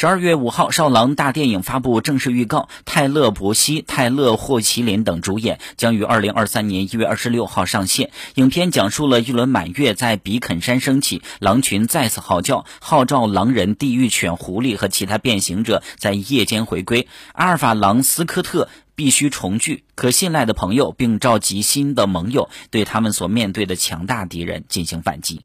十二月五号，少狼大电影发布正式预告。泰勒·伯西、泰勒·霍奇林等主演将于二零二三年一月二十六号上线。影片讲述了一轮满月，在比肯山升起，狼群再次嚎叫，号召狼人、地狱犬、狐狸和其他变形者在夜间回归。阿尔法狼斯科特必须重聚，可信赖的朋友并召集新的盟友，对他们所面对的强大敌人进行反击。